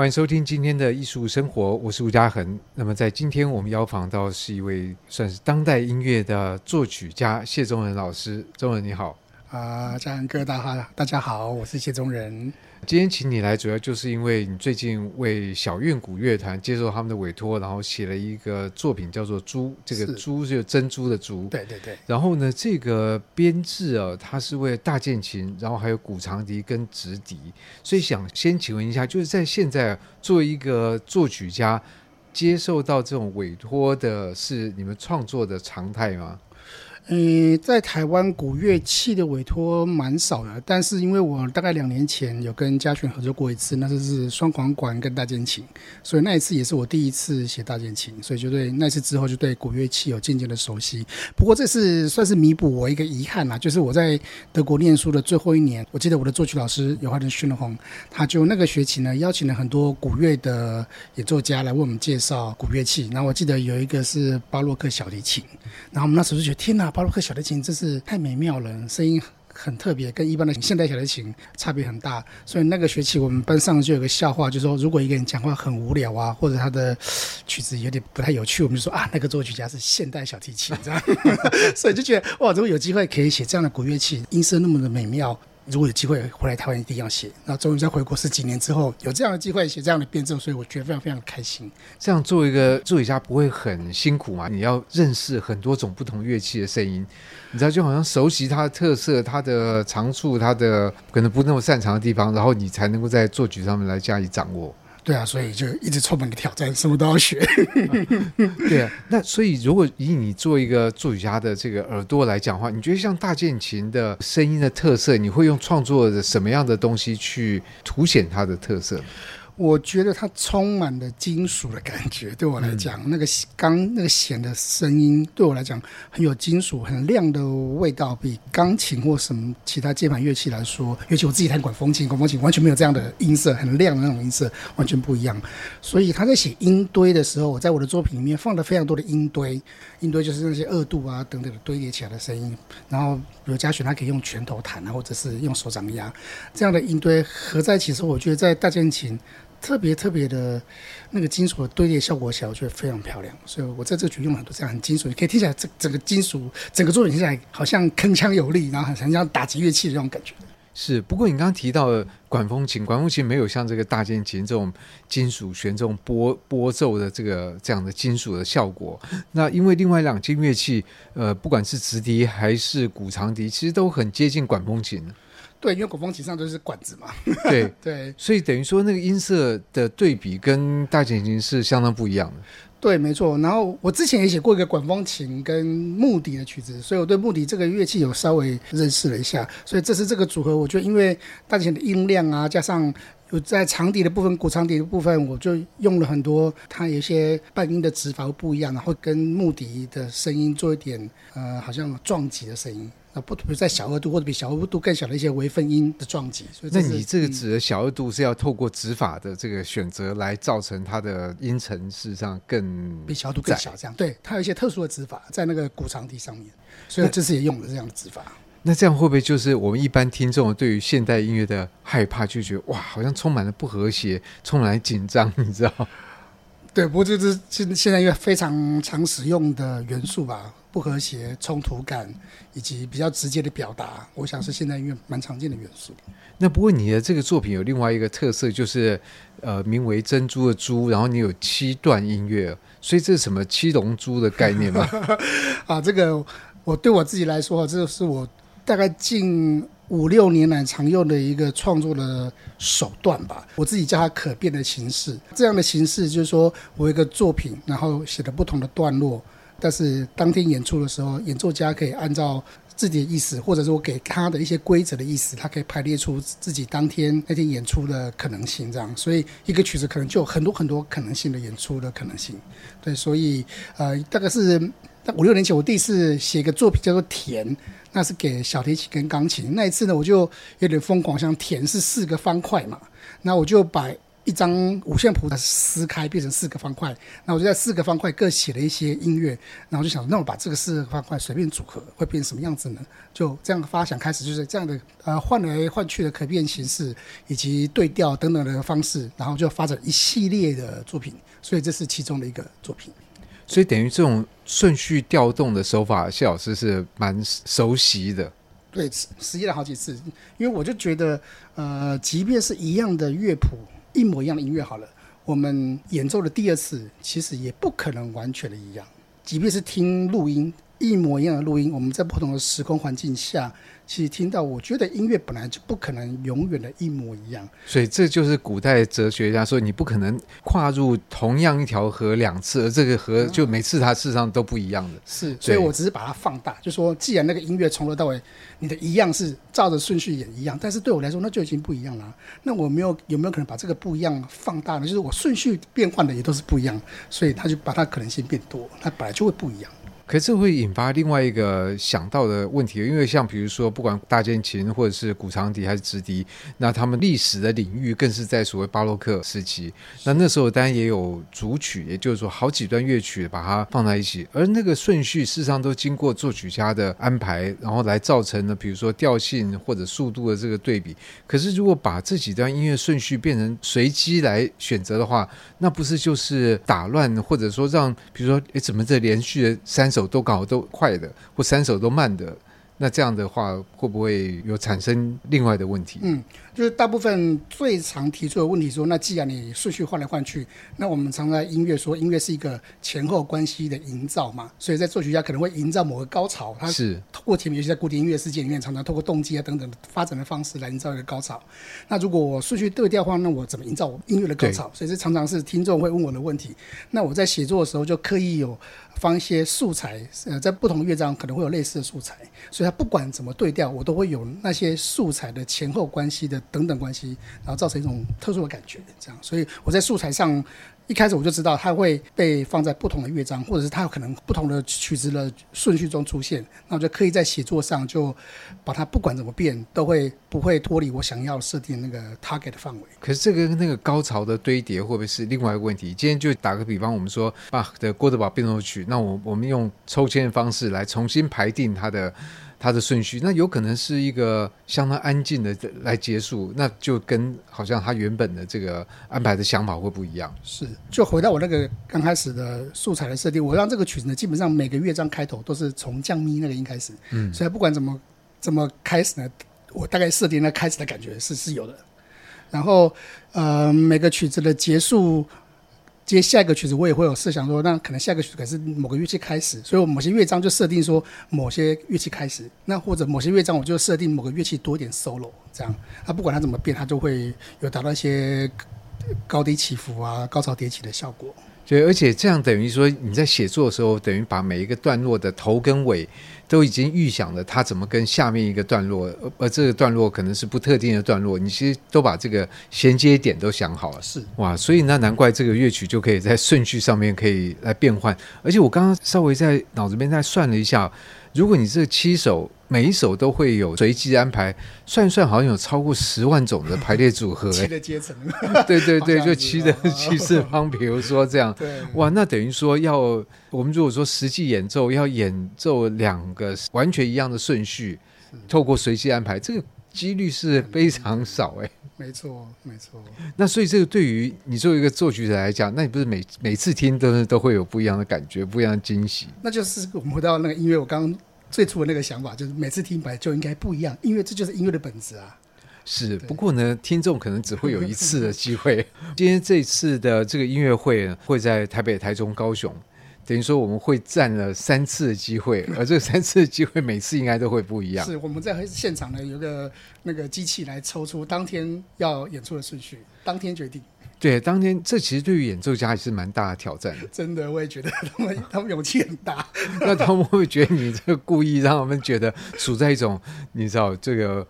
欢迎收听今天的艺术生活，我是吴嘉恒。那么在今天我们邀访到是一位算是当代音乐的作曲家谢宗仁老师。宗仁你好，啊，嘉恒哥大家大家好，我是谢宗仁。今天请你来，主要就是因为你最近为小韵古乐团接受他们的委托，然后写了一个作品，叫做《珠》。这个“珠”是珍珠的“珠”。对对对。然后呢，这个编制啊，它是为大键琴，然后还有古长笛跟直笛。所以想先请问一下，就是在现在作为一个作曲家，接受到这种委托的是你们创作的常态吗？嗯，在台湾古乐器的委托蛮少的，但是因为我大概两年前有跟嘉泉合作过一次，那就是双簧管跟大键琴，所以那一次也是我第一次写大键琴，所以就对那次之后就对古乐器有渐渐的熟悉。不过这是算是弥补我一个遗憾啦，就是我在德国念书的最后一年，我记得我的作曲老师尤翰的逊红，他就那个学期呢邀请了很多古乐的演奏家来为我们介绍古乐器，然后我记得有一个是巴洛克小提琴，然后我们那时候就觉得天哪！巴洛克小提琴真是太美妙了，声音很特别，跟一般的现代小提琴差别很大。所以那个学期我们班上就有个笑话，就是说如果一个人讲话很无聊啊，或者他的曲子有点不太有趣，我们就说啊，那个作曲家是现代小提琴，这样。所以就觉得哇，如果有机会可以写这样的古乐器，音色那么的美妙。如果有机会回来台湾，一定要写。那终于在回国十几年之后，有这样的机会写这样的编奏，所以我觉得非常非常开心。这样做一个作曲家不会很辛苦嘛？你要认识很多种不同乐器的声音，你知道，就好像熟悉它的特色、它的长处、它的可能不那么擅长的地方，然后你才能够在作曲上面来加以掌握。对啊，所以就一直充满个挑战，什么都要学。对啊，那所以如果以你做一个作曲家的这个耳朵来讲的话，你觉得像大键琴的声音的特色，你会用创作的什么样的东西去凸显它的特色？我觉得它充满了金属的感觉，对我来讲，嗯、那个钢那个弦的声音对我来讲很有金属、很亮的味道，比钢琴或什么其他键盘乐器来说，尤其我自己弹管风琴，管风琴完全没有这样的音色，很亮的那种音色，完全不一样。所以他在写音堆的时候，我在我的作品里面放了非常多的音堆，音堆就是那些二度啊等等的堆叠起来的声音。然后比如嘉泉，他可以用拳头弹啊，或者是用手掌压，这样的音堆合在一起的时候，我觉得在大键琴。特别特别的那个金属的堆叠效果起来，我觉得非常漂亮。所以我在这曲用了很多这样很金属，你可以听起来整整个金属整个作品听起来好像铿锵有力，然后很像打击乐器的这种感觉。是，不过你刚刚提到的管风琴，管风琴没有像这个大键琴这种金属弦这种拨拨奏的这个这样的金属的效果。那因为另外两件乐器，呃，不管是直笛还是古长笛，其实都很接近管风琴。对，因为管风琴上都是管子嘛。对 对，所以等于说那个音色的对比跟大提琴是相当不一样的。对，没错。然后我之前也写过一个管风琴跟木笛的曲子，所以我对木笛这个乐器有稍微认识了一下。所以这是这个组合，我觉得因为大提琴的音量啊，加上有在长笛的部分、古长笛的部分，我就用了很多它有一些半音的指法会不一样，然后跟木笛的声音做一点呃，好像撞击的声音。那不，比如在小二度或者比小二度更小的一些微分音的撞击，所以那你这个指的小二度是要透过指法的这个选择来造成它的音程事实上更比小二度更小，这样对，它有一些特殊的指法在那个古长笛上面，所以这次也用了这样的指法。那这样会不会就是我们一般听众对于现代音乐的害怕，就觉得哇，好像充满了不和谐，充满了紧张，你知道？对，不过这是现现在一个非常常使用的元素吧。不和谐、冲突感以及比较直接的表达，我想是现代音乐蛮常见的元素。那不过你的这个作品有另外一个特色，就是呃，名为“珍珠”的珠，然后你有七段音乐，所以这是什么七龙珠的概念吗？啊，这个我对我自己来说，这是我大概近五六年来常用的一个创作的手段吧。我自己叫它可变的形式。这样的形式就是说我一个作品，然后写的不同的段落。但是当天演出的时候，演奏家可以按照自己的意思，或者是我给他的一些规则的意思，他可以排列出自己当天那天演出的可能性，这样。所以一个曲子可能就有很多很多可能性的演出的可能性。对，所以呃，大概是五六年前我第一次写一个作品叫做《田》，那是给小提琴跟钢琴。那一次呢，我就有点疯狂，像田是四个方块嘛，那我就把一张五线谱撕开变成四个方块，那我就在四个方块各写了一些音乐，然后就想，那我把这个四个方块随便组合会变成什么样子呢？就这样发想开始，就是这样的呃换来换去的可变形式以及对调等等的方式，然后就发展一系列的作品，所以这是其中的一个作品。所以等于这种顺序调动的手法，谢老师是蛮熟悉的。对，实验了好几次，因为我就觉得，呃，即便是一样的乐谱。一模一样的音乐好了，我们演奏的第二次其实也不可能完全的一样，即便是听录音。一模一样的录音，我们在不同的时空环境下，其实听到，我觉得音乐本来就不可能永远的一模一样。所以这就是古代哲学家说，你不可能跨入同样一条河两次，而这个河就每次它事实上都不一样的。是，所以我只是把它放大，就说既然那个音乐从头到尾你的一样是照着顺序演一样，但是对我来说那就已经不一样了。那我没有有没有可能把这个不一样放大呢？就是我顺序变换的也都是不一样，所以它就把它可能性变多，它本来就会不一样。可是这会引发另外一个想到的问题，因为像比如说，不管大键琴或者是古长笛还是直笛，那他们历史的领域更是在所谓巴洛克时期。那那时候当然也有组曲，也就是说好几段乐曲把它放在一起，而那个顺序事实上都经过作曲家的安排，然后来造成了比如说调性或者速度的这个对比。可是如果把这几段音乐顺序变成随机来选择的话，那不是就是打乱，或者说让比如说诶怎么这连续的三首。都搞都快的，或三首都慢的，那这样的话会不会有产生另外的问题？嗯。就是大部分最常提出的问题说，那既然你顺序换来换去，那我们常在音乐说，音乐是一个前后关系的营造嘛，所以在作曲家可能会营造某个高潮，他是通过前面，尤其在古典音乐世界里面，常常透过动机啊等等发展的方式来营造一个高潮。那如果我顺序对调的话，那我怎么营造我音乐的高潮？所以这常常是听众会问我的问题。那我在写作的时候就刻意有放一些素材，呃，在不同乐章可能会有类似的素材，所以它不管怎么对调，我都会有那些素材的前后关系的。等等关系，然后造成一种特殊的感觉，这样，所以我在素材上一开始我就知道它会被放在不同的乐章，或者是它有可能不同的曲子的顺序中出现，那我就刻意在写作上就把它不管怎么变，都会不会脱离我想要设定那个 target 的范围。可是这个那个高潮的堆叠会不会是另外一个问题？今天就打个比方，我们说巴的《郭德堡变奏曲》，那我我们用抽签的方式来重新排定它的。它的顺序，那有可能是一个相当安静的来结束，那就跟好像他原本的这个安排的想法会不一样。是，就回到我那个刚开始的素材的设定，我让这个曲子呢，基本上每个乐章开头都是从降咪那个音开始，嗯，所以不管怎么怎么开始呢，我大概设定那开始的感觉是是有的。然后，呃，每个曲子的结束。接下一个曲子，我也会有设想说，那可能下一个曲子可是某个乐器开始，所以我某些乐章就设定说某些乐器开始，那或者某些乐章我就设定某个乐器多一点 solo，这样，它不管它怎么变，它就会有达到一些高低起伏啊、高潮迭起的效果。对，而且这样等于说你在写作的时候，等于把每一个段落的头跟尾都已经预想了，它怎么跟下面一个段落，而这个段落可能是不特定的段落，你其实都把这个衔接点都想好了。是哇，所以那难怪这个乐曲就可以在顺序上面可以来变换。而且我刚刚稍微在脑子边再算了一下，如果你这七首。每一首都会有随机安排，算算好像有超过十万种的排列组合。七的阶层，对对对，就七的七次方，比如说这样。对，哇，那等于说要我们如果说实际演奏要演奏两个完全一样的顺序，透过随机安排，这个几率是非常少哎。没错，没错。那所以这个对于你作为一个作曲者来讲，那你不是每每次听都是都会有不一样的感觉，不一样的惊喜？那就是我们回到那个音乐，我刚刚。最初的那个想法就是每次听白就应该不一样，因为这就是音乐的本质啊。是，不过呢，听众可能只会有一次的机会。今天这次的这个音乐会会在台北、台中、高雄，等于说我们会占了三次的机会，而这三次的机会每次应该都会不一样。是，我们在现场呢有个那个机器来抽出当天要演出的顺序，当天决定。对，当天这其实对于演奏家也是蛮大的挑战的。真的，我也觉得他们 他们勇气很大。那他们会觉得你这个故意让他们觉得处在一种你知道这个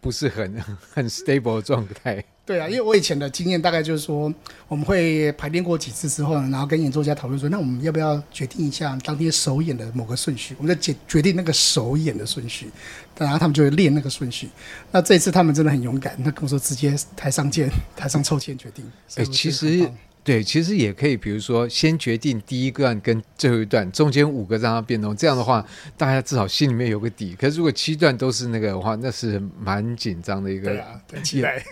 不是很很 stable 的状态？对啊，因为我以前的经验大概就是说，我们会排练过几次之后呢，然后跟演奏家讨论说，那我们要不要决定一下当天首演的某个顺序？我们就决决定那个首演的顺序，然后他们就会练那个顺序。那这一次他们真的很勇敢，他跟我说直接台上见，台上抽签决定。哎、欸，其实。对，其实也可以，比如说先决定第一段跟最后一段，中间五个让它变动，这样的话大家至少心里面有个底。可是如果七段都是那个的话，那是蛮紧张的一个。对期待。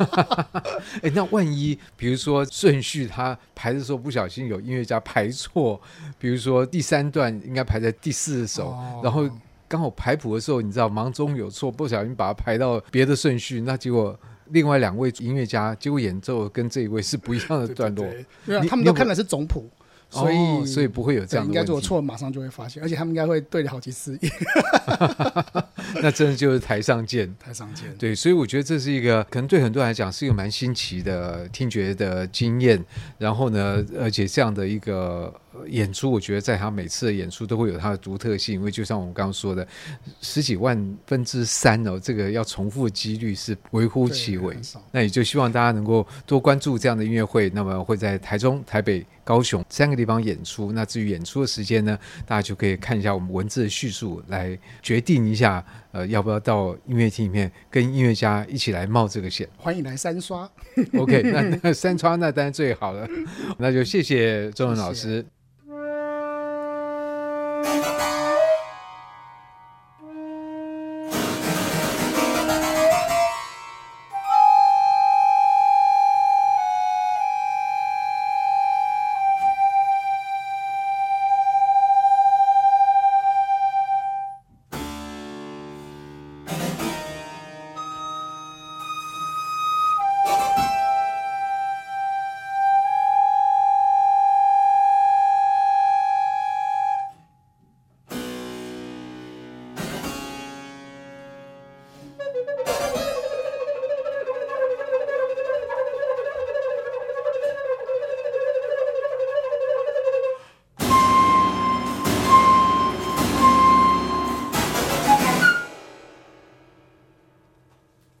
哎，那万一比如说顺序它排的时候不小心有音乐家排错，比如说第三段应该排在第四首，哦、然后刚好排谱的时候你知道忙中有错，不小心把它排到别的顺序，那结果。另外两位音乐家结果演奏跟这一位是不一样的段落，对，对，对，他们都看的是总谱，所以、哦、所以不会有这样的。应该做错，马上就会发现，而且他们应该会对了好几次。那真的就是台上见，台上见。对，所以我觉得这是一个可能对很多人来讲是一个蛮新奇的听觉的经验。然后呢，而且这样的一个。演出，我觉得在他每次的演出都会有他的独特性，因为就像我们刚刚说的，十几万分之三哦，这个要重复的几率是微乎其微。那也就希望大家能够多关注这样的音乐会，那么会在台中、台北、高雄三个地方演出。那至于演出的时间呢，大家就可以看一下我们文字的叙述来决定一下，呃，要不要到音乐厅里面跟音乐家一起来冒这个险。欢迎来三刷。OK，那那 三刷那当然最好了。那就谢谢周文老师。谢谢